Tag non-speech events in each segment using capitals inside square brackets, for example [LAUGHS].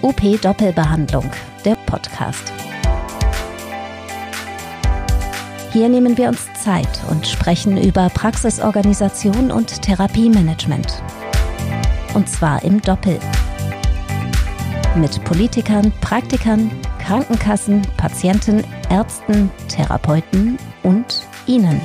UP Doppelbehandlung, der Podcast. Hier nehmen wir uns Zeit und sprechen über Praxisorganisation und Therapiemanagement. Und zwar im Doppel. Mit Politikern, Praktikern, Krankenkassen, Patienten, Ärzten, Therapeuten und Ihnen.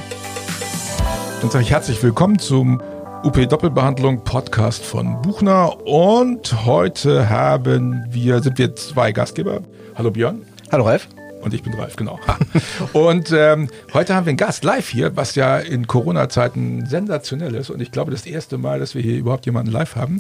Dann sage ich herzlich willkommen zum UP Doppelbehandlung Podcast von Buchner und heute haben wir, sind wir zwei Gastgeber. Hallo Björn. Hallo Ralf. Und ich bin Ralf, genau. und ähm, heute haben wir einen Gast live hier, was ja in Corona-Zeiten sensationell ist. Und ich glaube, das erste Mal, dass wir hier überhaupt jemanden live haben.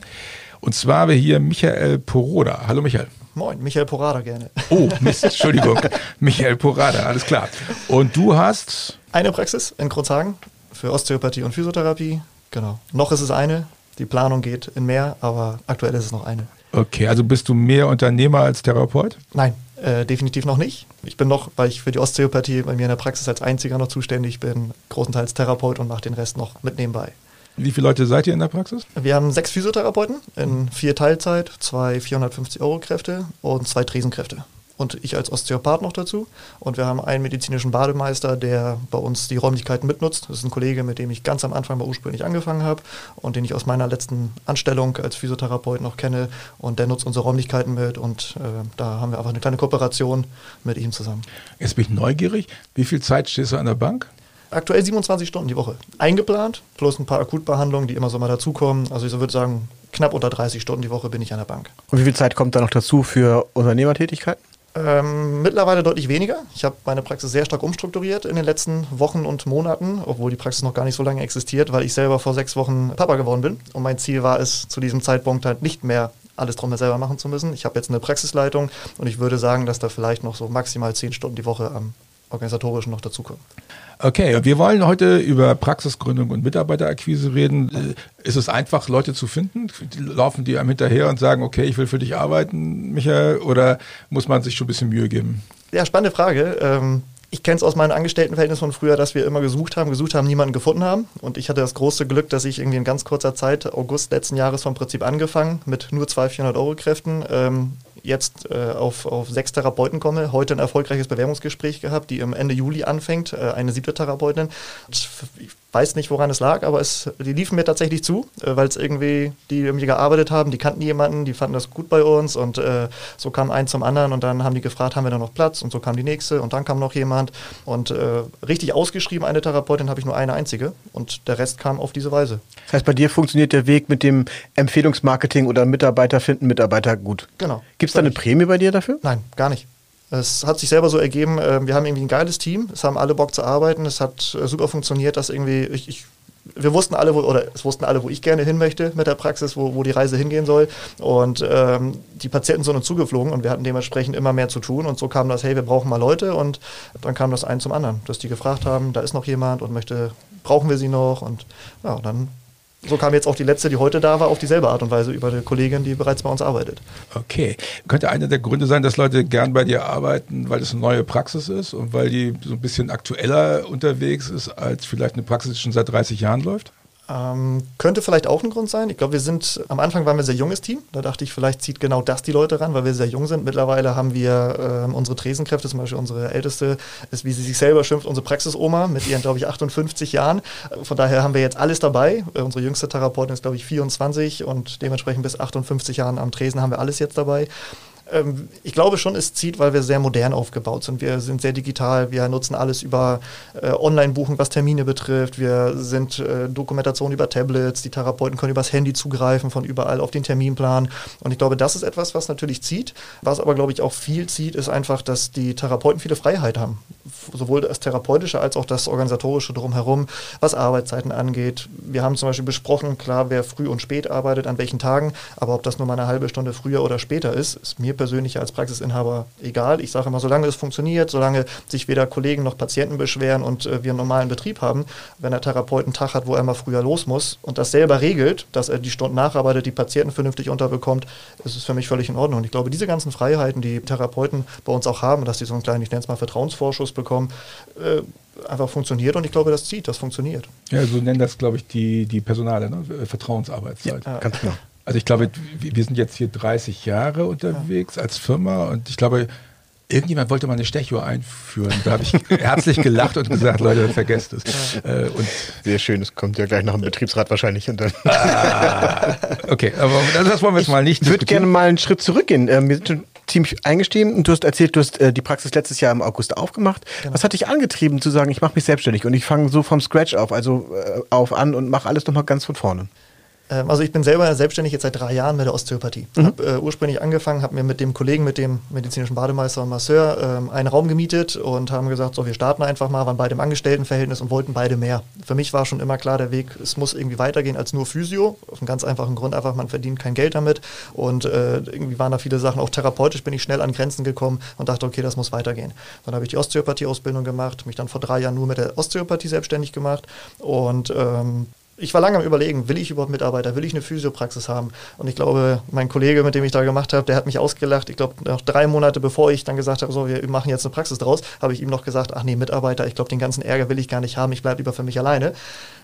Und zwar haben wir hier Michael Poroda. Hallo Michael. Moin, Michael Porada gerne. Oh, Mist, Entschuldigung. [LAUGHS] Michael Porada, alles klar. Und du hast? Eine Praxis in Kruzhagen für Osteopathie und Physiotherapie. Genau. Noch ist es eine. Die Planung geht in mehr, aber aktuell ist es noch eine. Okay, also bist du mehr Unternehmer als Therapeut? Nein, äh, definitiv noch nicht. Ich bin noch, weil ich für die Osteopathie bei mir in der Praxis als einziger noch zuständig bin, großenteils Therapeut und mache den Rest noch mit nebenbei. Wie viele Leute seid ihr in der Praxis? Wir haben sechs Physiotherapeuten in vier Teilzeit, zwei 450 Euro Kräfte und zwei Tresenkräfte und ich als Osteopath noch dazu. Und wir haben einen medizinischen Bademeister, der bei uns die Räumlichkeiten mitnutzt. Das ist ein Kollege, mit dem ich ganz am Anfang mal ursprünglich angefangen habe und den ich aus meiner letzten Anstellung als Physiotherapeut noch kenne. Und der nutzt unsere Räumlichkeiten mit und äh, da haben wir einfach eine kleine Kooperation mit ihm zusammen. Jetzt bin ich neugierig. Wie viel Zeit stehst du an der Bank? Aktuell 27 Stunden die Woche. Eingeplant, plus ein paar Akutbehandlungen, die immer so mal dazukommen. Also ich würde sagen, knapp unter 30 Stunden die Woche bin ich an der Bank. Und wie viel Zeit kommt da noch dazu für Unternehmertätigkeiten? Ähm, mittlerweile deutlich weniger. Ich habe meine Praxis sehr stark umstrukturiert in den letzten Wochen und Monaten, obwohl die Praxis noch gar nicht so lange existiert, weil ich selber vor sechs Wochen Papa geworden bin. Und mein Ziel war es, zu diesem Zeitpunkt halt nicht mehr alles drum selber machen zu müssen. Ich habe jetzt eine Praxisleitung und ich würde sagen, dass da vielleicht noch so maximal zehn Stunden die Woche am organisatorischen noch dazukommen. Okay, wir wollen heute über Praxisgründung und Mitarbeiterakquise reden. Äh, ist es einfach, Leute zu finden? Laufen die einem hinterher und sagen, okay, ich will für dich arbeiten, Michael? Oder muss man sich schon ein bisschen Mühe geben? Ja, spannende Frage. Ähm ich kenne es aus meinen Angestelltenverhältnissen von früher, dass wir immer gesucht haben, gesucht haben, niemanden gefunden haben. Und ich hatte das große Glück, dass ich irgendwie in ganz kurzer Zeit, August letzten Jahres vom Prinzip angefangen, mit nur zwei 400 Euro Kräften, ähm, jetzt äh, auf, auf sechs Therapeuten komme. Heute ein erfolgreiches Bewerbungsgespräch gehabt, die im Ende Juli anfängt, äh, eine siebte Therapeutin. Ich weiß nicht, woran es lag, aber es, die liefen mir tatsächlich zu, äh, weil es irgendwie, die irgendwie gearbeitet haben, die kannten jemanden, die fanden das gut bei uns und äh, so kam ein zum anderen und dann haben die gefragt, haben wir da noch Platz und so kam die nächste und dann kam noch jemand und äh, richtig ausgeschrieben, eine Therapeutin habe ich nur eine einzige und der Rest kam auf diese Weise. Das heißt, bei dir funktioniert der Weg mit dem Empfehlungsmarketing oder Mitarbeiter finden Mitarbeiter gut. Genau. Gibt es da eine Prämie bei dir dafür? Nein, gar nicht. Es hat sich selber so ergeben, äh, wir haben irgendwie ein geiles Team, es haben alle Bock zu arbeiten, es hat äh, super funktioniert, dass irgendwie, ich, ich wir wussten alle, wo, oder es wussten alle, wo ich gerne hin möchte mit der Praxis, wo, wo die Reise hingehen soll. Und ähm, die Patienten sind uns zugeflogen und wir hatten dementsprechend immer mehr zu tun. Und so kam das, hey, wir brauchen mal Leute. Und dann kam das ein zum anderen, dass die gefragt haben, da ist noch jemand und möchte, brauchen wir sie noch? Und ja, dann so kam jetzt auch die letzte, die heute da war, auf dieselbe Art und Weise über eine Kollegin, die bereits bei uns arbeitet. Okay. Könnte einer der Gründe sein, dass Leute gern bei dir arbeiten, weil es eine neue Praxis ist und weil die so ein bisschen aktueller unterwegs ist, als vielleicht eine Praxis, die schon seit 30 Jahren läuft? Ähm, könnte vielleicht auch ein Grund sein. Ich glaube, wir sind, am Anfang waren wir ein sehr junges Team. Da dachte ich, vielleicht zieht genau das die Leute ran, weil wir sehr jung sind. Mittlerweile haben wir ähm, unsere Tresenkräfte, zum Beispiel unsere älteste, ist, wie sie sich selber schimpft, unsere Praxisoma mit ihren, glaube ich, 58 Jahren. Von daher haben wir jetzt alles dabei. Äh, unsere jüngste Therapeutin ist, glaube ich, 24 und dementsprechend bis 58 Jahren am Tresen haben wir alles jetzt dabei. Ähm, ich glaube schon, es zieht, weil wir sehr modern aufgebaut sind. Wir sind sehr digital, wir nutzen alles über äh, Online-Buchen, was Termine betrifft. Wir sind äh, Dokumentation über Tablets, die Therapeuten können übers Handy zugreifen, von überall auf den Terminplan. Und ich glaube, das ist etwas, was natürlich zieht. Was aber, glaube ich, auch viel zieht, ist einfach, dass die Therapeuten viele Freiheit haben. Sowohl das Therapeutische als auch das Organisatorische drumherum, was Arbeitszeiten angeht. Wir haben zum Beispiel besprochen, klar, wer früh und spät arbeitet, an welchen Tagen, aber ob das nur mal eine halbe Stunde früher oder später ist, ist mir persönlich als Praxisinhaber egal. Ich sage immer, solange es funktioniert, solange sich weder Kollegen noch Patienten beschweren und äh, wir einen normalen Betrieb haben, wenn der Therapeut einen Tag hat, wo er mal früher los muss und das selber regelt, dass er die Stunden nacharbeitet, die Patienten vernünftig unterbekommt, ist es für mich völlig in Ordnung. Und ich glaube, diese ganzen Freiheiten, die Therapeuten bei uns auch haben, dass sie so einen kleinen, ich nenne es mal Vertrauensvorschuss bekommen, äh, einfach funktioniert und ich glaube, das zieht, das funktioniert. Ja, so nennen das, glaube ich, die, die Personale, ne? Vertrauensarbeitszeit. Ja, ganz genau. Also ich glaube, wir sind jetzt hier 30 Jahre unterwegs als Firma und ich glaube, Irgendjemand wollte mal eine Stechuhr einführen. Da habe ich [LAUGHS] herzlich gelacht und gesagt, Leute, vergesst es. Äh, und Sehr schön, es kommt ja gleich noch ein Betriebsrat wahrscheinlich. Und dann ah, okay, aber das wollen wir jetzt mal nicht Ich würde gerne mal einen Schritt zurückgehen. Ähm, wir sind schon ziemlich eingestiegen und du hast erzählt, du hast äh, die Praxis letztes Jahr im August aufgemacht. Genau. Was hat dich angetrieben zu sagen, ich mache mich selbstständig und ich fange so vom Scratch auf, also äh, auf an und mache alles nochmal ganz von vorne? Ähm, also ich bin selber selbstständig jetzt seit drei Jahren mit der Osteopathie. Mhm. Habe äh, ursprünglich angefangen, habe mir mit dem Kollegen, mit dem medizinischen Bademeister und Masseur ähm, einen Raum gemietet und haben gesagt, so wir starten einfach mal, waren beide im Angestelltenverhältnis und wollten beide mehr. Für mich war schon immer klar der Weg, es muss irgendwie weitergehen als nur Physio. Auf einen ganz einfachen Grund einfach, man verdient kein Geld damit und äh, irgendwie waren da viele Sachen, auch therapeutisch bin ich schnell an Grenzen gekommen und dachte, okay, das muss weitergehen. Dann habe ich die Osteopathie-Ausbildung gemacht, mich dann vor drei Jahren nur mit der Osteopathie selbstständig gemacht und ähm, ich war lange am Überlegen, will ich überhaupt Mitarbeiter, will ich eine Physiopraxis haben? Und ich glaube, mein Kollege, mit dem ich da gemacht habe, der hat mich ausgelacht. Ich glaube, noch drei Monate bevor ich dann gesagt habe, so, wir machen jetzt eine Praxis draus, habe ich ihm noch gesagt, ach nee, Mitarbeiter, ich glaube, den ganzen Ärger will ich gar nicht haben, ich bleibe lieber für mich alleine.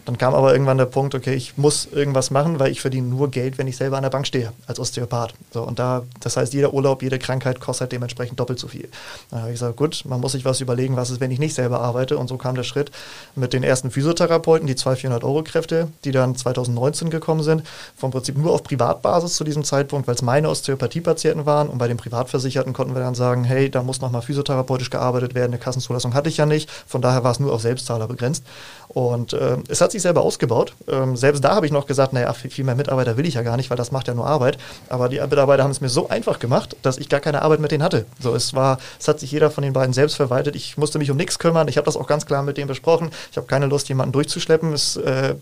Dann kam aber irgendwann der Punkt, okay, ich muss irgendwas machen, weil ich verdiene nur Geld, wenn ich selber an der Bank stehe, als Osteopath. So, und da, das heißt, jeder Urlaub, jede Krankheit kostet dementsprechend doppelt so viel. Dann habe ich gesagt, gut, man muss sich was überlegen, was ist, wenn ich nicht selber arbeite. Und so kam der Schritt mit den ersten Physiotherapeuten, die 200, 400 Euro Kräfte, die dann 2019 gekommen sind, vom Prinzip nur auf Privatbasis zu diesem Zeitpunkt, weil es meine Osteopathiepatienten waren. Und bei den Privatversicherten konnten wir dann sagen, hey, da muss nochmal physiotherapeutisch gearbeitet werden, eine Kassenzulassung hatte ich ja nicht. Von daher war es nur auf Selbstzahler begrenzt. Und äh, es hat sich selber ausgebaut. Ähm, selbst da habe ich noch gesagt, naja, viel mehr Mitarbeiter will ich ja gar nicht, weil das macht ja nur Arbeit. Aber die Mitarbeiter haben es mir so einfach gemacht, dass ich gar keine Arbeit mit denen hatte. So, es war, es hat sich jeder von den beiden selbst verwaltet. Ich musste mich um nichts kümmern. Ich habe das auch ganz klar mit denen besprochen. Ich habe keine Lust, jemanden durchzuschleppen. Es, äh,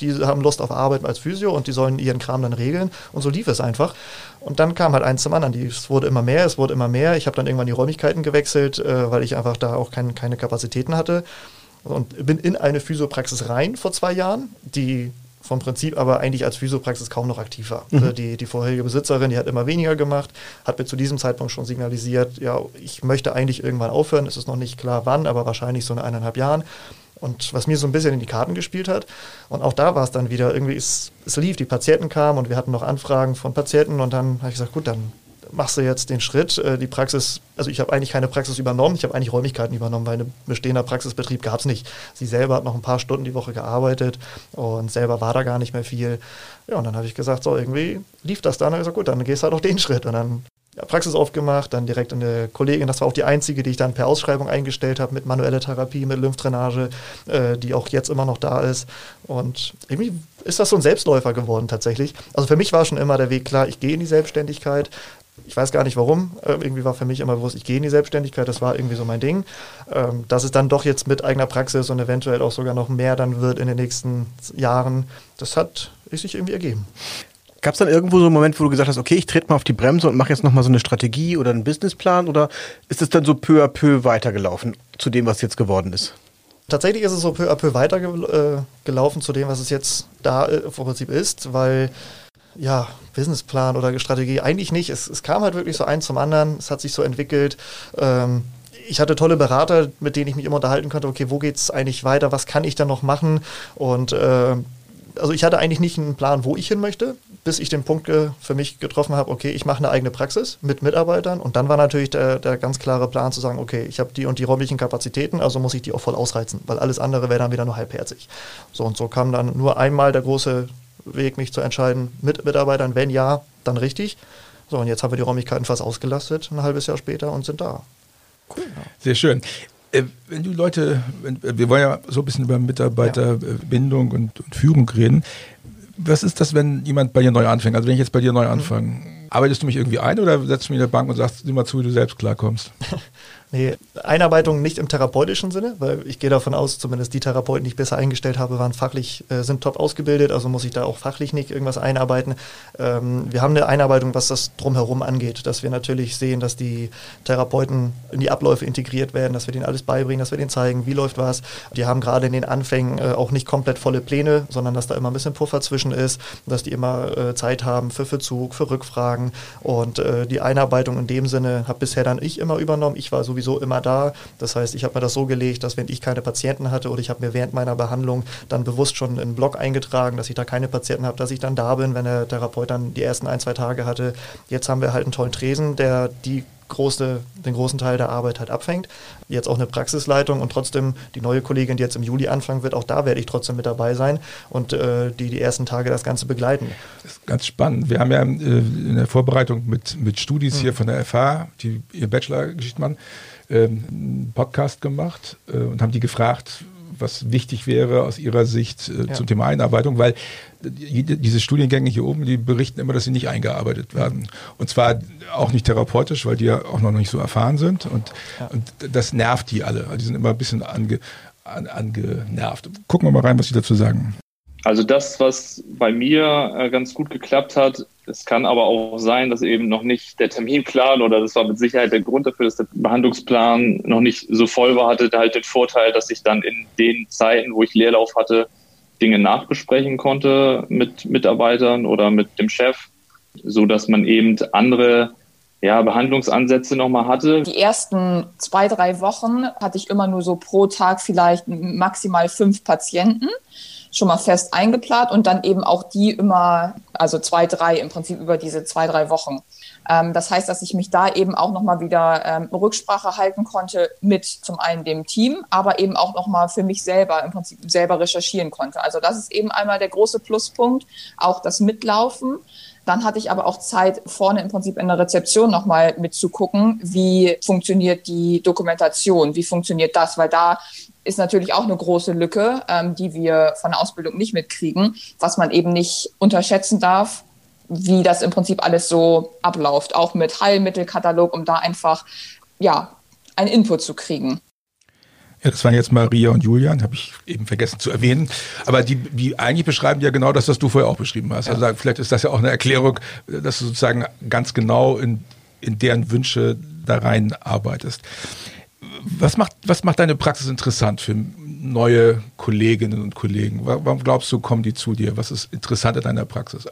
die haben Lust auf Arbeit als Physio und die sollen ihren Kram dann regeln. Und so lief es einfach. Und dann kam halt eins zum anderen. Die, es wurde immer mehr, es wurde immer mehr. Ich habe dann irgendwann die Räumlichkeiten gewechselt, äh, weil ich einfach da auch kein, keine Kapazitäten hatte und bin in eine Physiopraxis rein vor zwei Jahren, die vom Prinzip aber eigentlich als Physiopraxis kaum noch aktiv war. Mhm. Also die, die vorherige Besitzerin, die hat immer weniger gemacht, hat mir zu diesem Zeitpunkt schon signalisiert, ja, ich möchte eigentlich irgendwann aufhören, es ist noch nicht klar wann, aber wahrscheinlich so in eineinhalb Jahren. Und was mir so ein bisschen in die Karten gespielt hat. Und auch da war es dann wieder irgendwie, es, es lief, die Patienten kamen und wir hatten noch Anfragen von Patienten und dann habe ich gesagt, gut, dann machst du jetzt den Schritt, äh, die Praxis, also ich habe eigentlich keine Praxis übernommen, ich habe eigentlich Räumlichkeiten übernommen, weil ein bestehender Praxisbetrieb gab es nicht. Sie selber hat noch ein paar Stunden die Woche gearbeitet und selber war da gar nicht mehr viel. Ja, und dann habe ich gesagt, so irgendwie lief das dann. Und ich gesagt, gut, dann gehst du halt auch den Schritt. Und dann Praxis aufgemacht, dann direkt eine Kollegin, das war auch die einzige, die ich dann per Ausschreibung eingestellt habe mit manueller Therapie, mit Lymphdrainage, äh, die auch jetzt immer noch da ist. Und irgendwie ist das so ein Selbstläufer geworden tatsächlich. Also für mich war schon immer der Weg klar, ich gehe in die Selbstständigkeit, ich weiß gar nicht warum. Äh, irgendwie war für mich immer bewusst, ich gehe in die Selbstständigkeit, das war irgendwie so mein Ding. Ähm, dass es dann doch jetzt mit eigener Praxis und eventuell auch sogar noch mehr dann wird in den nächsten Jahren, das hat sich irgendwie ergeben. Gab es dann irgendwo so einen Moment, wo du gesagt hast, okay, ich trete mal auf die Bremse und mache jetzt nochmal so eine Strategie oder einen Businessplan oder ist es dann so peu à peu weitergelaufen zu dem, was jetzt geworden ist? Tatsächlich ist es so peu à peu weitergelaufen äh, zu dem, was es jetzt da äh, im Prinzip ist, weil ja, Businessplan oder Strategie, eigentlich nicht. Es, es, kam halt wirklich so eins zum anderen, es hat sich so entwickelt. Ähm, ich hatte tolle Berater, mit denen ich mich immer unterhalten konnte, okay, wo geht es eigentlich weiter, was kann ich dann noch machen? Und äh, also ich hatte eigentlich nicht einen Plan, wo ich hin möchte, bis ich den Punkt für mich getroffen habe, okay, ich mache eine eigene Praxis mit Mitarbeitern und dann war natürlich der, der ganz klare Plan zu sagen, okay, ich habe die und die räumlichen Kapazitäten, also muss ich die auch voll ausreizen, weil alles andere wäre dann wieder nur halbherzig. So und so kam dann nur einmal der große Weg, mich zu entscheiden mit Mitarbeitern. Wenn ja, dann richtig. So, und jetzt haben wir die Räumlichkeiten fast ausgelastet, ein halbes Jahr später und sind da. Cool. Ja. Sehr schön. Äh, wenn du Leute, wir wollen ja so ein bisschen über Mitarbeiterbindung und, und, Führung reden. Was ist das, wenn jemand bei dir neu anfängt? Also wenn ich jetzt bei dir neu mhm. anfange, arbeitest du mich irgendwie ein oder setzt du mich in der Bank und sagst, sieh mal zu, wie du selbst klarkommst? [LAUGHS] Nee, Einarbeitung nicht im therapeutischen Sinne, weil ich gehe davon aus, zumindest die Therapeuten, die ich besser eingestellt habe, waren fachlich, äh, sind top ausgebildet, also muss ich da auch fachlich nicht irgendwas einarbeiten. Ähm, wir haben eine Einarbeitung, was das drumherum angeht, dass wir natürlich sehen, dass die Therapeuten in die Abläufe integriert werden, dass wir denen alles beibringen, dass wir denen zeigen, wie läuft was. Die haben gerade in den Anfängen äh, auch nicht komplett volle Pläne, sondern dass da immer ein bisschen Puffer zwischen ist, dass die immer äh, Zeit haben für Verzug, für Rückfragen und äh, die Einarbeitung in dem Sinne habe bisher dann ich immer übernommen. Ich war sowieso sowieso immer da. Das heißt, ich habe mir das so gelegt, dass wenn ich keine Patienten hatte oder ich habe mir während meiner Behandlung dann bewusst schon einen Blog eingetragen, dass ich da keine Patienten habe, dass ich dann da bin, wenn der Therapeut dann die ersten ein, zwei Tage hatte. Jetzt haben wir halt einen tollen Tresen, der die große, den großen Teil der Arbeit halt abfängt. Jetzt auch eine Praxisleitung und trotzdem die neue Kollegin, die jetzt im Juli anfangen wird, auch da werde ich trotzdem mit dabei sein und äh, die die ersten Tage das Ganze begleiten. Das ist ganz spannend. Wir haben ja äh, in der Vorbereitung mit, mit Studis mhm. hier von der FH, die ihr Bachelor-Geschichte machen, einen Podcast gemacht äh, und haben die gefragt, was wichtig wäre aus Ihrer Sicht äh, ja. zum Thema Einarbeitung, weil diese Studiengänge hier oben, die berichten immer, dass sie nicht eingearbeitet werden. Und zwar auch nicht therapeutisch, weil die ja auch noch nicht so erfahren sind. Und, ja. und das nervt die alle. Die sind immer ein bisschen ange, an, angenervt. Gucken wir mal rein, was sie dazu sagen. Also das, was bei mir äh, ganz gut geklappt hat, es kann aber auch sein, dass eben noch nicht der Terminplan oder das war mit Sicherheit der Grund dafür, dass der Behandlungsplan noch nicht so voll war, hatte halt den Vorteil, dass ich dann in den Zeiten, wo ich Leerlauf hatte, Dinge nachbesprechen konnte mit Mitarbeitern oder mit dem Chef, so dass man eben andere ja, Behandlungsansätze nochmal hatte. Die ersten zwei, drei Wochen hatte ich immer nur so pro Tag vielleicht maximal fünf Patienten schon mal fest eingeplant und dann eben auch die immer, also zwei, drei im Prinzip über diese zwei, drei Wochen. Ähm, das heißt, dass ich mich da eben auch nochmal wieder ähm, Rücksprache halten konnte mit zum einen dem Team, aber eben auch nochmal für mich selber im Prinzip selber recherchieren konnte. Also das ist eben einmal der große Pluspunkt, auch das Mitlaufen. Dann hatte ich aber auch Zeit, vorne im Prinzip in der Rezeption nochmal mitzugucken, wie funktioniert die Dokumentation, wie funktioniert das, weil da ist natürlich auch eine große Lücke, ähm, die wir von der Ausbildung nicht mitkriegen, was man eben nicht unterschätzen darf, wie das im Prinzip alles so abläuft, auch mit Heilmittelkatalog, um da einfach ja einen Input zu kriegen. Ja, das waren jetzt Maria und Julian, habe ich eben vergessen zu erwähnen. Aber die, die eigentlich beschreiben ja genau das, was du vorher auch beschrieben hast. Ja. Also vielleicht ist das ja auch eine Erklärung, dass du sozusagen ganz genau in, in deren Wünsche da rein arbeitest. Was macht, was macht deine Praxis interessant für neue Kolleginnen und Kollegen? Warum glaubst du, kommen die zu dir? Was ist interessant in deiner Praxis?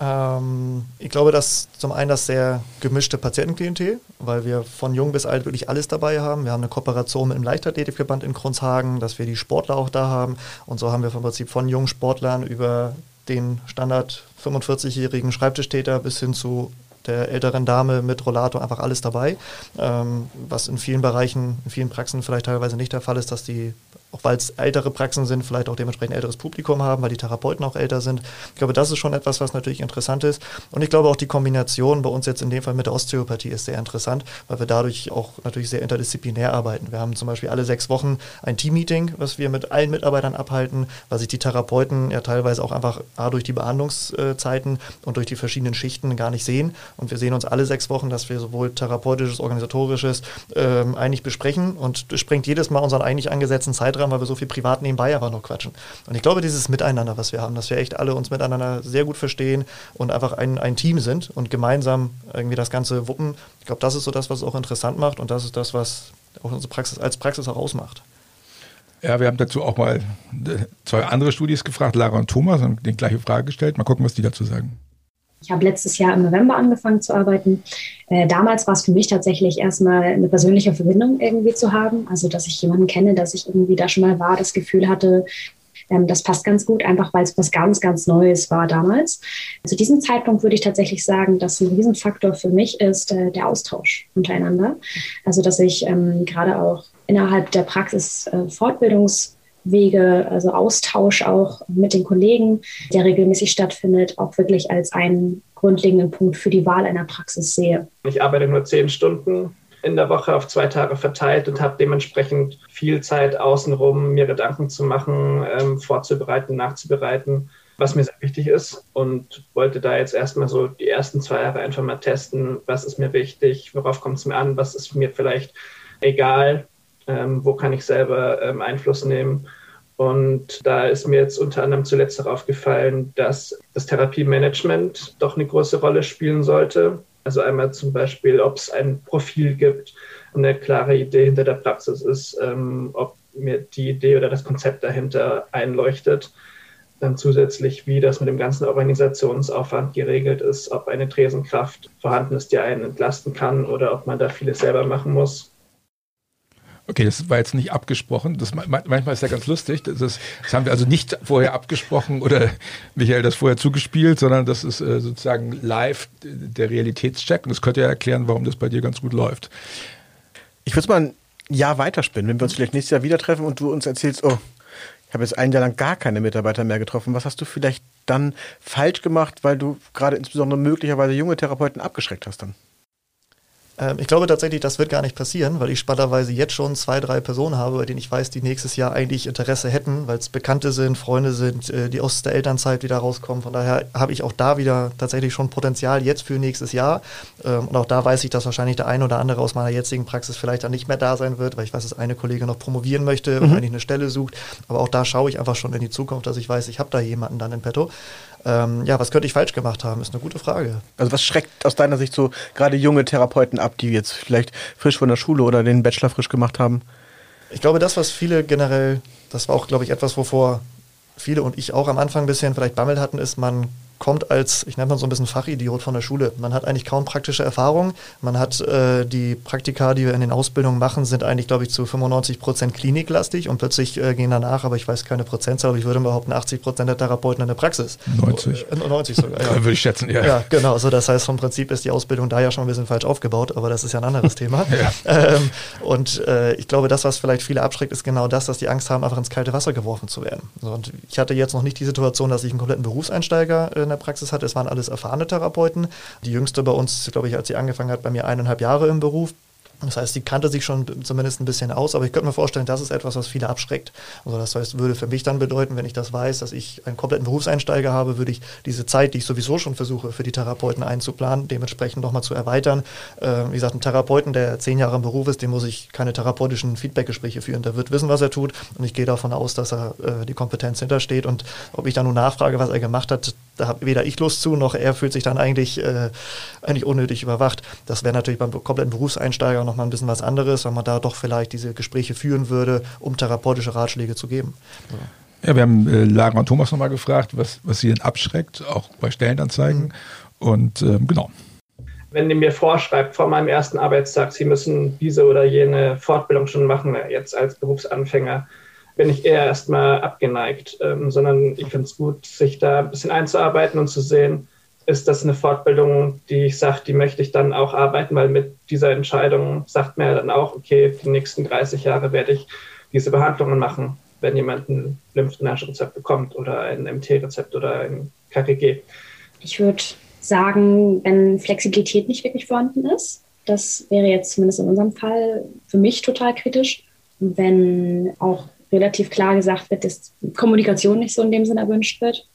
Ähm, ich glaube, dass zum einen das sehr gemischte Patientenklientel, weil wir von jung bis alt wirklich alles dabei haben. Wir haben eine Kooperation mit dem Leichtathletikverband in Kronshagen, dass wir die Sportler auch da haben. Und so haben wir vom Prinzip von jungen Sportlern über den Standard 45-jährigen Schreibtischtäter bis hin zu der älteren Dame mit Rollator einfach alles dabei, ähm, was in vielen Bereichen, in vielen Praxen vielleicht teilweise nicht der Fall ist, dass die auch weil es ältere Praxen sind, vielleicht auch dementsprechend älteres Publikum haben, weil die Therapeuten auch älter sind. Ich glaube, das ist schon etwas, was natürlich interessant ist. Und ich glaube auch die Kombination bei uns jetzt in dem Fall mit der Osteopathie ist sehr interessant, weil wir dadurch auch natürlich sehr interdisziplinär arbeiten. Wir haben zum Beispiel alle sechs Wochen ein Team-Meeting, was wir mit allen Mitarbeitern abhalten, weil sich die Therapeuten ja teilweise auch einfach A, durch die Behandlungszeiten und durch die verschiedenen Schichten gar nicht sehen. Und wir sehen uns alle sechs Wochen, dass wir sowohl therapeutisches, organisatorisches ähm, eigentlich besprechen und sprengt jedes Mal unseren eigentlich angesetzten Zeitraum dran, weil wir so viel privat nebenbei aber noch quatschen. Und ich glaube, dieses Miteinander, was wir haben, dass wir echt alle uns miteinander sehr gut verstehen und einfach ein, ein Team sind und gemeinsam irgendwie das Ganze wuppen, ich glaube, das ist so das, was es auch interessant macht und das ist das, was auch unsere Praxis als Praxis auch ausmacht. Ja, wir haben dazu auch mal zwei andere Studis gefragt, Lara und Thomas, und die gleiche Frage gestellt. Mal gucken, was die dazu sagen. Ich habe letztes Jahr im November angefangen zu arbeiten. Äh, damals war es für mich tatsächlich erstmal eine persönliche Verbindung irgendwie zu haben. Also, dass ich jemanden kenne, dass ich irgendwie da schon mal war, das Gefühl hatte, ähm, das passt ganz gut, einfach weil es was ganz, ganz Neues war damals. Zu diesem Zeitpunkt würde ich tatsächlich sagen, dass ein Riesenfaktor für mich ist äh, der Austausch untereinander. Also, dass ich ähm, gerade auch innerhalb der Praxis äh, Fortbildungs- Wege, also Austausch auch mit den Kollegen, der regelmäßig stattfindet, auch wirklich als einen grundlegenden Punkt für die Wahl einer Praxis sehe. Ich arbeite nur zehn Stunden in der Woche auf zwei Tage verteilt und habe dementsprechend viel Zeit außenrum, mir Gedanken zu machen, ähm, vorzubereiten, nachzubereiten, was mir sehr wichtig ist und wollte da jetzt erstmal so die ersten zwei Jahre einfach mal testen, was ist mir wichtig, worauf kommt es mir an, was ist mir vielleicht egal ähm, wo kann ich selber ähm, Einfluss nehmen. Und da ist mir jetzt unter anderem zuletzt darauf gefallen, dass das Therapiemanagement doch eine große Rolle spielen sollte. Also einmal zum Beispiel, ob es ein Profil gibt, eine klare Idee hinter der Praxis ist, ähm, ob mir die Idee oder das Konzept dahinter einleuchtet. Dann zusätzlich, wie das mit dem ganzen Organisationsaufwand geregelt ist, ob eine Tresenkraft vorhanden ist, die einen entlasten kann oder ob man da vieles selber machen muss Okay, das war jetzt nicht abgesprochen. Das, manchmal ist ja ganz lustig. Das, ist, das haben wir also nicht vorher abgesprochen oder [LAUGHS] Michael das vorher zugespielt, sondern das ist äh, sozusagen live der Realitätscheck. Und das könnte ja erklären, warum das bei dir ganz gut läuft. Ich würde es mal ein Jahr weiterspinnen, wenn wir uns vielleicht nächstes Jahr wieder treffen und du uns erzählst, oh, ich habe jetzt ein Jahr lang gar keine Mitarbeiter mehr getroffen. Was hast du vielleicht dann falsch gemacht, weil du gerade insbesondere möglicherweise junge Therapeuten abgeschreckt hast dann? Ähm, ich glaube tatsächlich, das wird gar nicht passieren, weil ich spannenderweise jetzt schon zwei, drei Personen habe, bei denen ich weiß, die nächstes Jahr eigentlich Interesse hätten, weil es Bekannte sind, Freunde sind, äh, die aus der Elternzeit wieder rauskommen. Von daher habe ich auch da wieder tatsächlich schon Potenzial jetzt für nächstes Jahr. Ähm, und auch da weiß ich, dass wahrscheinlich der eine oder andere aus meiner jetzigen Praxis vielleicht dann nicht mehr da sein wird, weil ich weiß, dass eine Kollegin noch promovieren möchte und mhm. eigentlich eine Stelle sucht. Aber auch da schaue ich einfach schon in die Zukunft, dass ich weiß, ich habe da jemanden dann in petto. Ähm, ja, was könnte ich falsch gemacht haben, ist eine gute Frage. Also was schreckt aus deiner Sicht so gerade junge Therapeuten ab, die jetzt vielleicht frisch von der Schule oder den Bachelor frisch gemacht haben? Ich glaube, das, was viele generell, das war auch, glaube ich, etwas, wovor viele und ich auch am Anfang ein bisschen vielleicht Bammel hatten, ist, man kommt als, ich nenne mal so ein bisschen Fachidiot von der Schule. Man hat eigentlich kaum praktische Erfahrung. Man hat äh, die Praktika, die wir in den Ausbildungen machen, sind eigentlich, glaube ich, zu 95 Prozent kliniklastig und plötzlich äh, gehen danach, aber ich weiß keine Prozentzahl, aber ich würde behaupten, 80 Prozent der Therapeuten in der Praxis. 90. Äh, 90 sogar, ja. [LAUGHS] Würde ich schätzen, ja. Ja, genau. Also das heißt, vom Prinzip ist die Ausbildung da ja schon ein bisschen falsch aufgebaut, aber das ist ja ein anderes Thema. [LAUGHS] ja. ähm, und äh, ich glaube, das, was vielleicht viele abschreckt, ist genau das, dass die Angst haben, einfach ins kalte Wasser geworfen zu werden. So, und ich hatte jetzt noch nicht die Situation, dass ich einen kompletten Berufseinsteiger in der Praxis hatte. Es waren alles erfahrene Therapeuten. Die jüngste bei uns, glaube ich, als sie angefangen hat, bei mir eineinhalb Jahre im Beruf. Das heißt, sie kannte sich schon zumindest ein bisschen aus, aber ich könnte mir vorstellen, das ist etwas, was viele abschreckt. Also das heißt, würde für mich dann bedeuten, wenn ich das weiß, dass ich einen kompletten Berufseinsteiger habe, würde ich diese Zeit, die ich sowieso schon versuche, für die Therapeuten einzuplanen, dementsprechend nochmal zu erweitern. Äh, wie gesagt, ein Therapeuten, der zehn Jahre im Beruf ist, dem muss ich keine therapeutischen Feedbackgespräche führen. Der wird wissen, was er tut und ich gehe davon aus, dass er äh, die Kompetenz hintersteht und ob ich dann nur nachfrage, was er gemacht hat, da habe weder ich Lust zu, noch er fühlt sich dann eigentlich, äh, eigentlich unnötig überwacht. Das wäre natürlich beim kompletten Berufseinsteiger noch mal ein bisschen was anderes, weil man da doch vielleicht diese Gespräche führen würde, um therapeutische Ratschläge zu geben. Ja, ja wir haben äh, Lara und Thomas nochmal gefragt, was, was sie denn abschreckt, auch bei Stellenanzeigen. Mhm. Und ähm, genau. Wenn ihr mir vorschreibt vor meinem ersten Arbeitstag, Sie müssen diese oder jene Fortbildung schon machen, jetzt als Berufsanfänger, bin ich eher erstmal abgeneigt, ähm, sondern ich finde es gut, sich da ein bisschen einzuarbeiten und zu sehen, ist das eine Fortbildung, die ich sage, die möchte ich dann auch arbeiten, weil mit dieser Entscheidung sagt mir dann auch, okay, die nächsten 30 Jahre werde ich diese Behandlungen machen, wenn jemand ein Lymphdrainagerezept bekommt oder ein MT-Rezept oder ein KGG. Ich würde sagen, wenn Flexibilität nicht wirklich vorhanden ist, das wäre jetzt zumindest in unserem Fall für mich total kritisch. Wenn auch relativ klar gesagt wird, dass Kommunikation nicht so in dem Sinne erwünscht wird,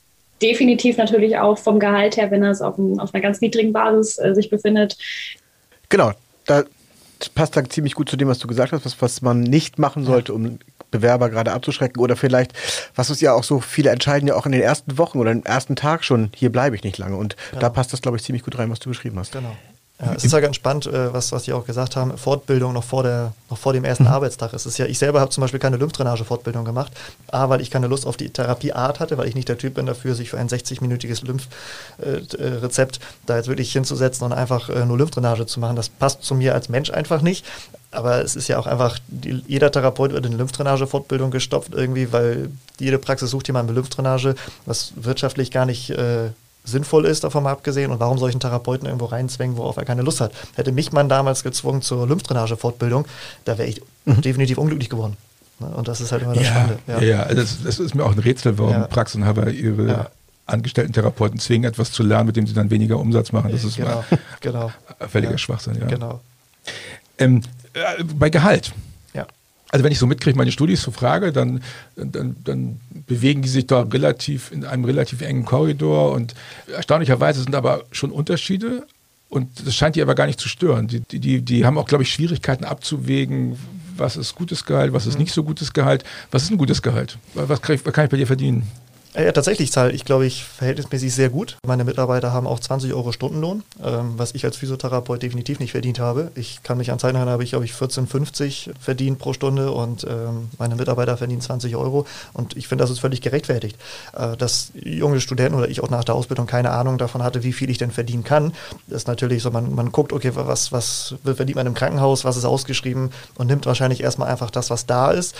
definitiv natürlich auch vom Gehalt her, wenn er es auf, ein, auf einer ganz niedrigen Basis äh, sich befindet. Genau, da passt dann ziemlich gut zu dem, was du gesagt hast, was, was man nicht machen sollte, um Bewerber gerade abzuschrecken oder vielleicht, was ist ja auch so, viele entscheiden ja auch in den ersten Wochen oder im ersten Tag schon, hier bleibe ich nicht lange und ja. da passt das, glaube ich, ziemlich gut rein, was du beschrieben hast. Genau. Ja, es ist ja ganz spannend, äh, was, was die auch gesagt haben, Fortbildung noch vor, der, noch vor dem ersten mhm. Arbeitstag. Es ist ja, ich selber habe zum Beispiel keine Lymphdrainage-Fortbildung gemacht. A, weil ich keine Lust auf die Therapieart hatte, weil ich nicht der Typ bin dafür, sich für ein 60-minütiges Lymphrezept da jetzt wirklich hinzusetzen und einfach äh, nur Lymphdrainage zu machen. Das passt zu mir als Mensch einfach nicht. Aber es ist ja auch einfach, die, jeder Therapeut wird in Lymphdrainage-Fortbildung gestopft irgendwie, weil jede Praxis sucht jemanden mit Lymphdrainage, was wirtschaftlich gar nicht äh, sinnvoll ist, davon mal abgesehen, und warum soll ich einen Therapeuten irgendwo reinzwängen, worauf er keine Lust hat. Hätte mich man damals gezwungen zur Lymphdrainage-Fortbildung, da wäre ich mhm. definitiv unglücklich geworden. Ne? Und das ist halt immer das ja, Spannende. Ja, ja, das, das, ist mir auch ein Rätsel, warum ja. Praxenhaber ihre ja. angestellten Therapeuten zwingen, etwas zu lernen, mit dem sie dann weniger Umsatz machen. Das ist genau, genau. [LAUGHS] völliger. Schwachsinn. Ja. Genau. Ähm, äh, bei Gehalt also wenn ich so mitkriege, meine Studis so frage, dann, dann, dann bewegen die sich da relativ in einem relativ engen Korridor und erstaunlicherweise sind aber schon Unterschiede und das scheint die aber gar nicht zu stören. Die, die, die haben auch, glaube ich, Schwierigkeiten abzuwägen, was ist gutes Gehalt, was ist mhm. nicht so gutes Gehalt. Was ist ein gutes Gehalt? Was kann ich, was kann ich bei dir verdienen? Ja, tatsächlich zahle ich, glaube ich, verhältnismäßig sehr gut. Meine Mitarbeiter haben auch 20 Euro Stundenlohn, ähm, was ich als Physiotherapeut definitiv nicht verdient habe. Ich kann mich an Zeiten erinnern, habe ich, glaube ich, 14,50 verdient pro Stunde und ähm, meine Mitarbeiter verdienen 20 Euro. Und ich finde, das ist völlig gerechtfertigt. Äh, dass junge Studenten oder ich auch nach der Ausbildung keine Ahnung davon hatte, wie viel ich denn verdienen kann, ist natürlich so, man, man guckt, okay, was, was verdient man im Krankenhaus, was ist ausgeschrieben und nimmt wahrscheinlich erstmal einfach das, was da ist.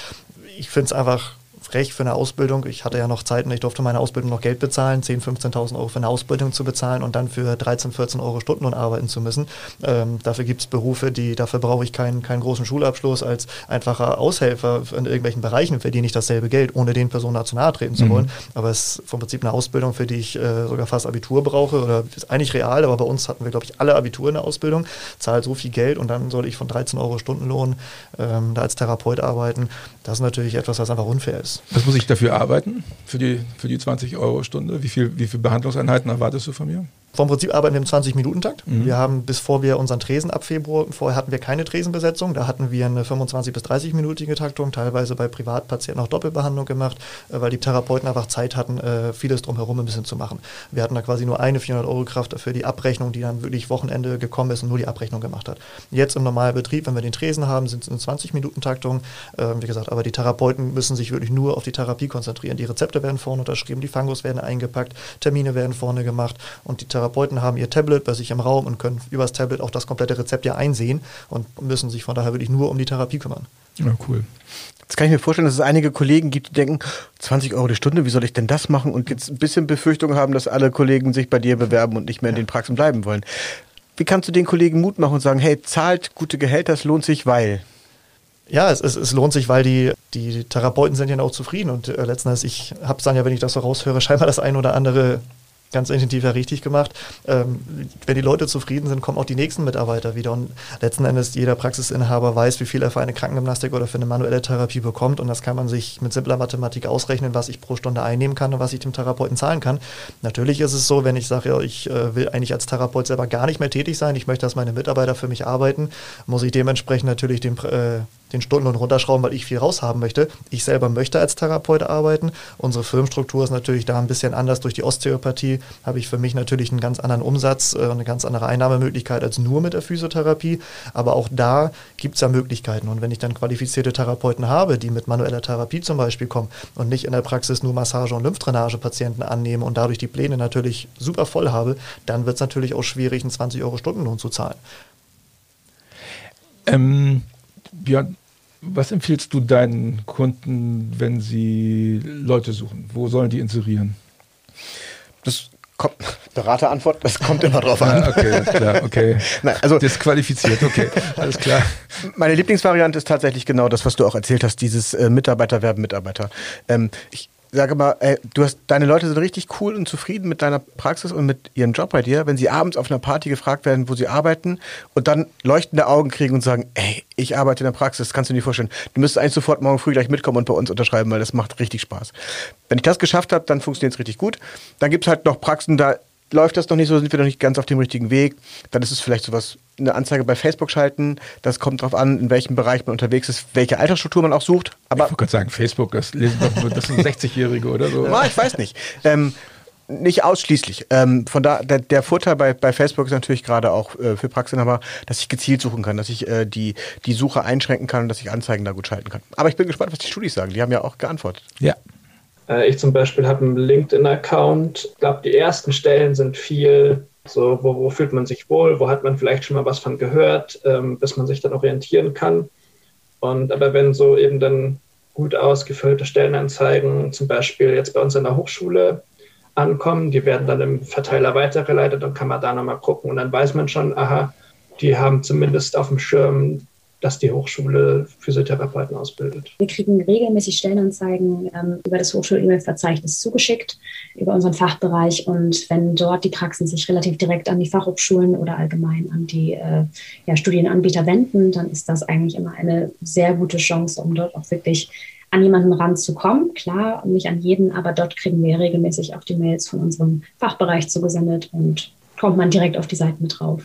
Ich finde es einfach frech für eine Ausbildung. Ich hatte ja noch Zeiten, ich durfte meine Ausbildung noch Geld bezahlen, 10.000, 15.000 Euro für eine Ausbildung zu bezahlen und dann für 13, 14 Euro Stundenlohn arbeiten zu müssen. Ähm, dafür gibt es Berufe, die, dafür brauche ich keinen, keinen großen Schulabschluss. Als einfacher Aushelfer in irgendwelchen Bereichen verdiene ich dasselbe Geld, ohne den Personen dazu nahe treten zu mhm. wollen. Mhm. Aber es ist vom Prinzip eine Ausbildung, für die ich äh, sogar fast Abitur brauche oder ist eigentlich real, aber bei uns hatten wir, glaube ich, alle Abitur in der Ausbildung, zahlt so viel Geld und dann soll ich von 13 Euro Stundenlohn ähm, da als Therapeut arbeiten. Das ist natürlich etwas, was einfach unfair ist. Was muss ich dafür arbeiten, für die, für die 20 Euro Stunde? Wie, viel, wie viele Behandlungseinheiten erwartest du von mir? Vom Prinzip arbeiten wir im 20-Minuten-Takt. Mhm. Wir haben, bevor wir unseren Tresen ab Februar, vorher hatten wir keine Tresenbesetzung, da hatten wir eine 25- bis 30-minütige Taktung, teilweise bei Privatpatienten auch Doppelbehandlung gemacht, äh, weil die Therapeuten einfach Zeit hatten, äh, vieles drumherum ein bisschen zu machen. Wir hatten da quasi nur eine 400-Euro-Kraft für die Abrechnung, die dann wirklich Wochenende gekommen ist und nur die Abrechnung gemacht hat. Jetzt im normalen Betrieb, wenn wir den Tresen haben, sind es eine 20-Minuten-Taktung. Ähm, wie gesagt, aber die Therapeuten müssen sich wirklich nur auf die Therapie konzentrieren. Die Rezepte werden vorne unterschrieben, die Fangos werden eingepackt, Termine werden vorne gemacht und die Therapeuten haben ihr Tablet bei sich im Raum und können über das Tablet auch das komplette Rezept ja einsehen und müssen sich von daher wirklich nur um die Therapie kümmern. Ja, cool. Jetzt kann ich mir vorstellen, dass es einige Kollegen gibt, die denken, 20 Euro die Stunde, wie soll ich denn das machen? Und jetzt ein bisschen Befürchtung haben, dass alle Kollegen sich bei dir bewerben und nicht mehr in den Praxen bleiben wollen. Wie kannst du den Kollegen Mut machen und sagen, hey, zahlt gute Gehälter, es lohnt sich, weil? Ja, es, es, es lohnt sich, weil die, die Therapeuten sind ja auch zufrieden und äh, letzten Endes, ich habe es dann ja, wenn ich das so raushöre, [LAUGHS] scheinbar das ein oder andere ganz intensiv ja richtig gemacht. Ähm, wenn die Leute zufrieden sind, kommen auch die nächsten Mitarbeiter wieder. Und letzten Endes jeder Praxisinhaber weiß, wie viel er für eine Krankengymnastik oder für eine manuelle Therapie bekommt. Und das kann man sich mit simpler Mathematik ausrechnen, was ich pro Stunde einnehmen kann und was ich dem Therapeuten zahlen kann. Natürlich ist es so, wenn ich sage, ja, ich äh, will eigentlich als Therapeut selber gar nicht mehr tätig sein, ich möchte, dass meine Mitarbeiter für mich arbeiten, muss ich dementsprechend natürlich den äh, den Stundenlohn runterschrauben, weil ich viel raushaben möchte. Ich selber möchte als Therapeut arbeiten. Unsere Firmenstruktur ist natürlich da ein bisschen anders. Durch die Osteopathie habe ich für mich natürlich einen ganz anderen Umsatz und äh, eine ganz andere Einnahmemöglichkeit als nur mit der Physiotherapie. Aber auch da gibt es ja Möglichkeiten. Und wenn ich dann qualifizierte Therapeuten habe, die mit manueller Therapie zum Beispiel kommen und nicht in der Praxis nur Massage- und Lymphdrainage-Patienten annehmen und dadurch die Pläne natürlich super voll habe, dann wird es natürlich auch schwierig, einen 20 Euro Stundenlohn zu zahlen. Ähm, Björn, was empfiehlst du deinen Kunden, wenn sie Leute suchen? Wo sollen die inserieren? Das kommt, Beraterantwort, das kommt immer drauf an. Ah, okay, alles klar, okay. [LAUGHS] Nein, also, Disqualifiziert, okay, alles klar. Meine Lieblingsvariante ist tatsächlich genau das, was du auch erzählt hast, dieses äh, Mitarbeiter werben Mitarbeiter. Ähm, ich sage mal, ey, du hast, deine Leute sind richtig cool und zufrieden mit deiner Praxis und mit ihrem Job bei dir, wenn sie abends auf einer Party gefragt werden, wo sie arbeiten und dann leuchtende Augen kriegen und sagen, ey, ich arbeite in der Praxis, kannst du dir vorstellen. Du müsstest eigentlich sofort morgen früh gleich mitkommen und bei uns unterschreiben, weil das macht richtig Spaß. Wenn ich das geschafft habe, dann funktioniert es richtig gut. Dann gibt es halt noch Praxen, da läuft das noch nicht so, sind wir noch nicht ganz auf dem richtigen Weg. Dann ist es vielleicht sowas, eine Anzeige bei Facebook schalten. Das kommt darauf an, in welchem Bereich man unterwegs ist, welche Altersstruktur man auch sucht. Aber ich wollte gerade sagen, Facebook, das lesen doch, das sind [LAUGHS] 60-Jährige oder so. Ja, ich weiß nicht. Ähm, nicht ausschließlich. Ähm, von da, der, der, Vorteil bei, bei Facebook ist natürlich gerade auch äh, für Praxisinhaber, dass ich gezielt suchen kann, dass ich äh, die, die Suche einschränken kann und dass ich Anzeigen da gut schalten kann. Aber ich bin gespannt, was die Studis sagen. Die haben ja auch geantwortet. Ja, ich zum Beispiel habe einen LinkedIn-Account. Ich glaube, die ersten Stellen sind viel so, wo, wo, fühlt man sich wohl, wo hat man vielleicht schon mal was von gehört, ähm, bis man sich dann orientieren kann. Und aber wenn so eben dann gut ausgefüllte Stellenanzeigen, zum Beispiel jetzt bei uns in der Hochschule, ankommen, die werden dann im Verteiler weitergeleitet, dann kann man da nochmal gucken und dann weiß man schon, aha, die haben zumindest auf dem Schirm dass die Hochschule Physiotherapeuten ausbildet. Wir kriegen regelmäßig Stellenanzeigen ähm, über das Hochschul-E-Mail-Verzeichnis zugeschickt, über unseren Fachbereich. Und wenn dort die Praxen sich relativ direkt an die Fachhochschulen oder allgemein an die äh, ja, Studienanbieter wenden, dann ist das eigentlich immer eine sehr gute Chance, um dort auch wirklich an jemanden ranzukommen. Klar, nicht an jeden, aber dort kriegen wir regelmäßig auch die Mails von unserem Fachbereich zugesendet und kommt man direkt auf die Seiten mit drauf.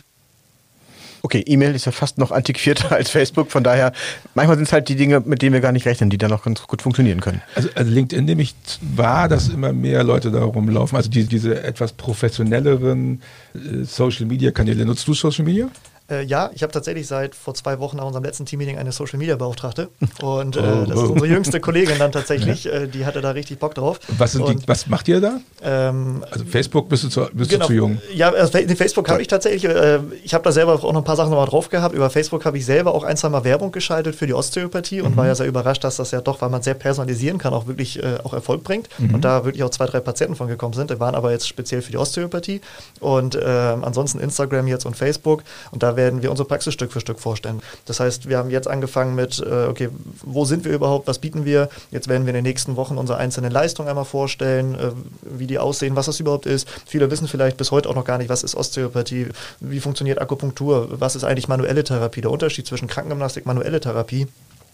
Okay, E-Mail ist ja fast noch antiquierter [LAUGHS] als Facebook, von daher, manchmal sind es halt die Dinge, mit denen wir gar nicht rechnen, die dann noch ganz gut funktionieren können. Also, also LinkedIn nehme ich wahr, dass immer mehr Leute da rumlaufen, also die, diese etwas professionelleren äh, Social-Media-Kanäle. Nutzt du Social Media? Äh, ja, ich habe tatsächlich seit vor zwei Wochen nach unserem letzten Teammeeting eine Social Media Beauftragte. [LAUGHS] Und äh, oh, das ist unsere jüngste Kollegin dann tatsächlich. Äh, die hatte da richtig Bock drauf. Was, die, was macht ihr da? Ähm, also Facebook bist du zu, bist genau, du zu jung? Ja, also Facebook habe ich tatsächlich. Äh, ich habe da selber auch noch ein paar Sachen nochmal drauf gehabt. Über Facebook habe ich selber auch ein, zwei Mal Werbung geschaltet für die Osteopathie und mhm. war ja sehr überrascht, dass das ja doch, weil man sehr personalisieren kann, auch wirklich äh, auch Erfolg bringt. Mhm. Und da wirklich auch zwei, drei Patienten von gekommen sind. Die waren aber jetzt speziell für die Osteopathie. Und ähm, ansonsten Instagram jetzt und Facebook. Und da werden wir unsere Praxis Stück für Stück vorstellen. Das heißt, wir haben jetzt angefangen mit, äh, okay, wo sind wir überhaupt, was bieten wir? Jetzt werden wir in den nächsten Wochen unsere einzelnen Leistungen einmal vorstellen, äh, wie die aussehen, was das überhaupt ist. Viele wissen vielleicht bis heute auch noch gar nicht, was ist Osteopathie, wie funktioniert Akupunktur, was ist eigentlich manuelle Therapie, der Unterschied zwischen Krankengymnastik, manuelle Therapie.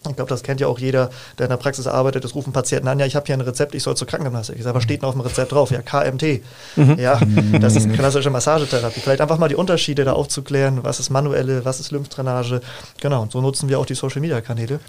Ich glaube, das kennt ja auch jeder, der in der Praxis arbeitet. Es rufen Patienten an, ja, ich habe hier ein Rezept, ich soll zur Krankengymnastik. Ich sage, was steht denn auf dem Rezept drauf? Ja, KMT. Mhm. Ja, das ist klassische Massagetherapie. Vielleicht einfach mal die Unterschiede da aufzuklären. Was ist manuelle, was ist Lymphdrainage? Genau, und so nutzen wir auch die Social-Media-Kanäle.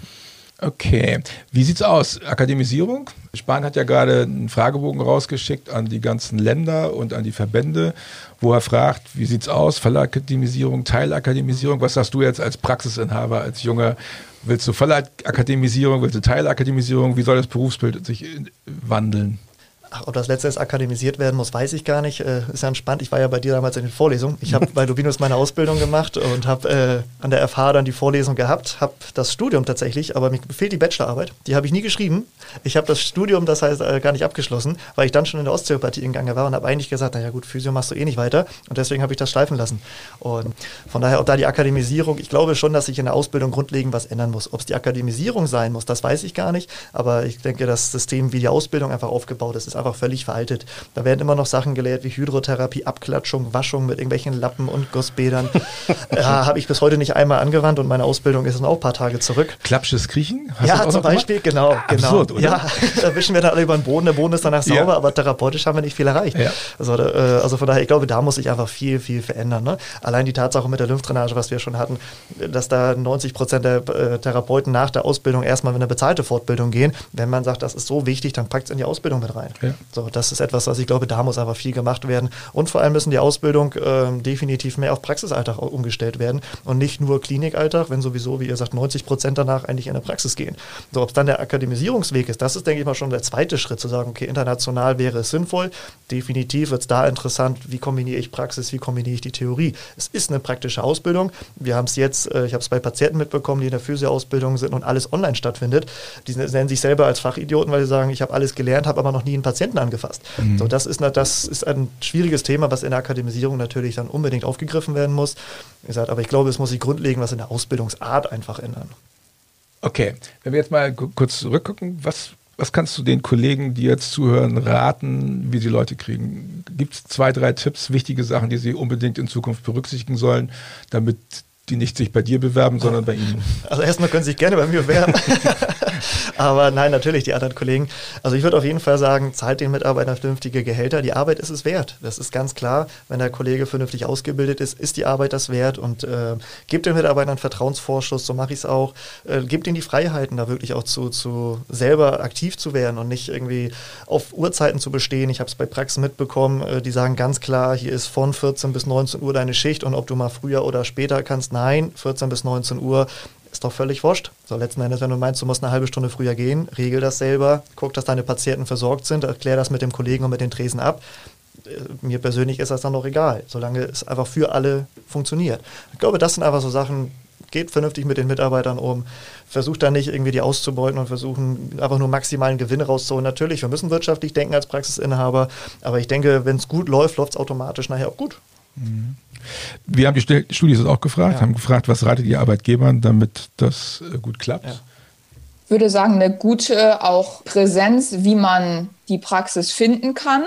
Okay, wie sieht's aus? Akademisierung? Spahn hat ja gerade einen Fragebogen rausgeschickt an die ganzen Länder und an die Verbände, wo er fragt, wie sieht's aus? Fallakademisierung, Teilakademisierung? Was sagst du jetzt als Praxisinhaber, als junger Willst du Vollakademisierung, willst du Teilakademisierung? Wie soll das Berufsbild sich wandeln? Ob das letztes akademisiert werden muss, weiß ich gar nicht. Äh, ist ja entspannt. Ich war ja bei dir damals in den Vorlesungen. Ich habe [LAUGHS] bei Dubinus meine Ausbildung gemacht und habe äh, an der FH dann die Vorlesung gehabt, habe das Studium tatsächlich, aber mir fehlt die Bachelorarbeit. Die habe ich nie geschrieben. Ich habe das Studium, das heißt, äh, gar nicht abgeschlossen, weil ich dann schon in der Osteopathie gegangen war und habe eigentlich gesagt, naja gut, Physio machst du eh nicht weiter. Und deswegen habe ich das schleifen lassen. Und von daher, ob da die Akademisierung, ich glaube schon, dass sich in der Ausbildung grundlegend was ändern muss. Ob es die Akademisierung sein muss, das weiß ich gar nicht. Aber ich denke, das System, wie die Ausbildung einfach aufgebaut ist, ist einfach völlig veraltet. Da werden immer noch Sachen gelehrt wie Hydrotherapie, Abklatschung, Waschung mit irgendwelchen Lappen und Gussbädern. [LAUGHS] ja, habe ich bis heute nicht einmal angewandt und meine Ausbildung ist dann auch ein paar Tage zurück. Klapsches Kriechen? Hast ja, zum Beispiel, genau. genau. Absurd, oder? Ja, da wischen wir dann alle über den Boden, der Boden ist danach sauber, ja. aber therapeutisch haben wir nicht viel erreicht. Ja. Also, äh, also von daher, ich glaube, da muss sich einfach viel, viel verändern. Ne? Allein die Tatsache mit der Lymphdrainage, was wir schon hatten, dass da 90 Prozent der äh, Therapeuten nach der Ausbildung erstmal in eine bezahlte Fortbildung gehen. Wenn man sagt, das ist so wichtig, dann packt es in die Ausbildung mit rein. Ja. So, das ist etwas, was ich glaube, da muss einfach viel gemacht werden. Und vor allem müssen die Ausbildung äh, definitiv mehr auf Praxisalltag umgestellt werden und nicht nur Klinikalltag, wenn sowieso, wie ihr sagt, 90 Prozent danach eigentlich in der Praxis gehen. So, ob es dann der Akademisierungsweg ist, das ist, denke ich mal, schon der zweite Schritt, zu sagen, okay, international wäre es sinnvoll. Definitiv wird es da interessant, wie kombiniere ich Praxis, wie kombiniere ich die Theorie. Es ist eine praktische Ausbildung. Wir haben es jetzt, äh, ich habe es bei Patienten mitbekommen, die in der Physio-Ausbildung sind und alles online stattfindet. Die nennen sich selber als Fachidioten, weil sie sagen, ich habe alles gelernt, habe aber noch nie einen Patienten angefasst. Mhm. So, das ist, das ist ein schwieriges Thema, was in der Akademisierung natürlich dann unbedingt aufgegriffen werden muss. Wie gesagt, aber ich glaube, es muss sich grundlegend was in der Ausbildungsart einfach ändern. Okay, wenn wir jetzt mal kurz zurückgucken, was, was kannst du den Kollegen, die jetzt zuhören, raten, wie sie Leute kriegen? Gibt es zwei, drei Tipps, wichtige Sachen, die sie unbedingt in Zukunft berücksichtigen sollen, damit die nicht sich bei dir bewerben, sondern bei Ihnen? Also erstmal können Sie sich gerne bei mir bewerben. [LAUGHS] Aber nein, natürlich die anderen Kollegen. Also ich würde auf jeden Fall sagen, zahlt den Mitarbeitern vernünftige Gehälter. Die Arbeit ist es wert. Das ist ganz klar. Wenn der Kollege vernünftig ausgebildet ist, ist die Arbeit das wert. Und äh, gebt den Mitarbeitern Vertrauensvorschuss, so mache ich es auch. Äh, gebt ihnen die Freiheiten, da wirklich auch zu, zu selber aktiv zu werden und nicht irgendwie auf Uhrzeiten zu bestehen. Ich habe es bei Praxen mitbekommen, äh, die sagen ganz klar, hier ist von 14 bis 19 Uhr deine Schicht und ob du mal früher oder später kannst, nein, 14 bis 19 Uhr ist doch völlig wurscht. So, letzten Endes, wenn du meinst, du musst eine halbe Stunde früher gehen, regel das selber, guck, dass deine Patienten versorgt sind, erklär das mit dem Kollegen und mit den Tresen ab. Äh, mir persönlich ist das dann noch egal, solange es einfach für alle funktioniert. Ich glaube, das sind einfach so Sachen, geht vernünftig mit den Mitarbeitern um, versucht da nicht irgendwie die auszubeuten und versuchen einfach nur maximalen Gewinn rauszuholen. Natürlich, wir müssen wirtschaftlich denken als Praxisinhaber, aber ich denke, wenn es gut läuft, läuft es automatisch nachher auch gut. Mhm. Wir haben die Studis auch gefragt, ja. haben gefragt, was ratet ihr Arbeitgebern, damit das äh, gut klappt? Ja. Ich würde sagen, eine gute auch Präsenz, wie man die Praxis finden kann.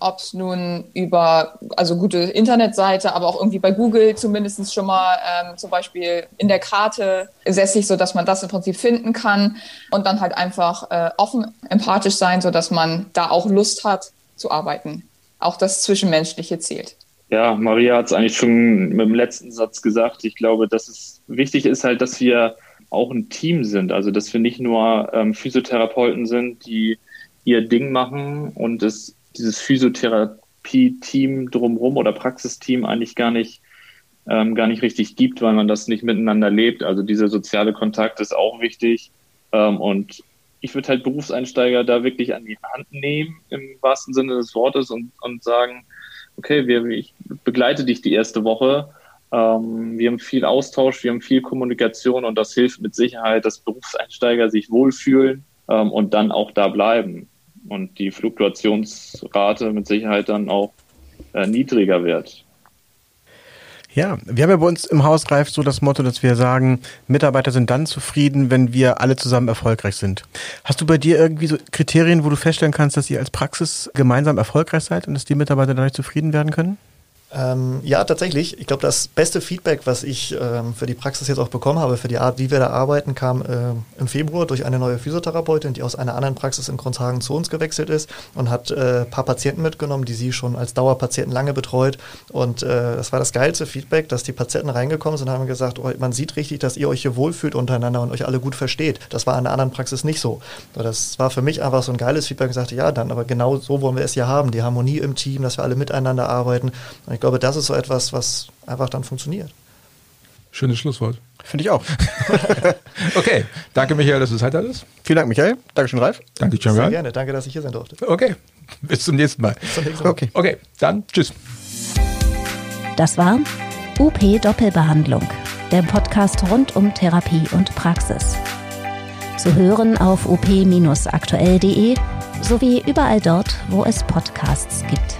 Ob es nun über, also gute Internetseite, aber auch irgendwie bei Google zumindest schon mal ähm, zum Beispiel in der Karte sässig, sodass man das im Prinzip finden kann. Und dann halt einfach äh, offen, empathisch sein, sodass man da auch Lust hat zu arbeiten. Auch das Zwischenmenschliche zählt. Ja, Maria hat es eigentlich schon mit dem letzten Satz gesagt. Ich glaube, dass es wichtig ist halt, dass wir auch ein Team sind. Also, dass wir nicht nur ähm, Physiotherapeuten sind, die ihr Ding machen und es dieses Physiotherapie-Team drumherum oder Praxisteam eigentlich gar nicht, ähm, gar nicht richtig gibt, weil man das nicht miteinander lebt. Also dieser soziale Kontakt ist auch wichtig. Ähm, und ich würde halt Berufseinsteiger da wirklich an die Hand nehmen, im wahrsten Sinne des Wortes, und, und sagen, okay, wir, ich begleite dich die erste Woche. Ähm, wir haben viel Austausch, wir haben viel Kommunikation und das hilft mit Sicherheit, dass Berufseinsteiger sich wohlfühlen ähm, und dann auch da bleiben und die Fluktuationsrate mit Sicherheit dann auch äh, niedriger wird. Ja, wir haben ja bei uns im Haus Reif so das Motto, dass wir sagen, Mitarbeiter sind dann zufrieden, wenn wir alle zusammen erfolgreich sind. Hast du bei dir irgendwie so Kriterien, wo du feststellen kannst, dass ihr als Praxis gemeinsam erfolgreich seid und dass die Mitarbeiter dadurch zufrieden werden können? Ähm, ja, tatsächlich. Ich glaube, das beste Feedback, was ich ähm, für die Praxis jetzt auch bekommen habe, für die Art, wie wir da arbeiten, kam äh, im Februar durch eine neue Physiotherapeutin, die aus einer anderen Praxis in Grundhagen zu uns gewechselt ist und hat äh, ein paar Patienten mitgenommen, die sie schon als Dauerpatienten lange betreut. Und äh, das war das geilste Feedback, dass die Patienten reingekommen sind und haben gesagt, oh, man sieht richtig, dass ihr euch hier wohlfühlt untereinander und euch alle gut versteht. Das war in einer anderen Praxis nicht so. Das war für mich einfach so ein geiles Feedback. Ich sagte, ja, dann, aber genau so wollen wir es ja haben. Die Harmonie im Team, dass wir alle miteinander arbeiten. Und ich glaube, das ist so etwas, was einfach dann funktioniert. Schönes Schlusswort. Finde ich auch. [LAUGHS] okay, danke Michael, dass du Zeit hattest. Vielen Dank, Michael. Dankeschön, Ralf. Danke, Sehr Jamgan. gerne. Danke, dass ich hier sein durfte. Okay, bis zum nächsten Mal. Bis zum nächsten Mal. Okay. Okay, dann tschüss. Das war UP Doppelbehandlung, der Podcast rund um Therapie und Praxis. Zu hören auf up-aktuell.de sowie überall dort, wo es Podcasts gibt.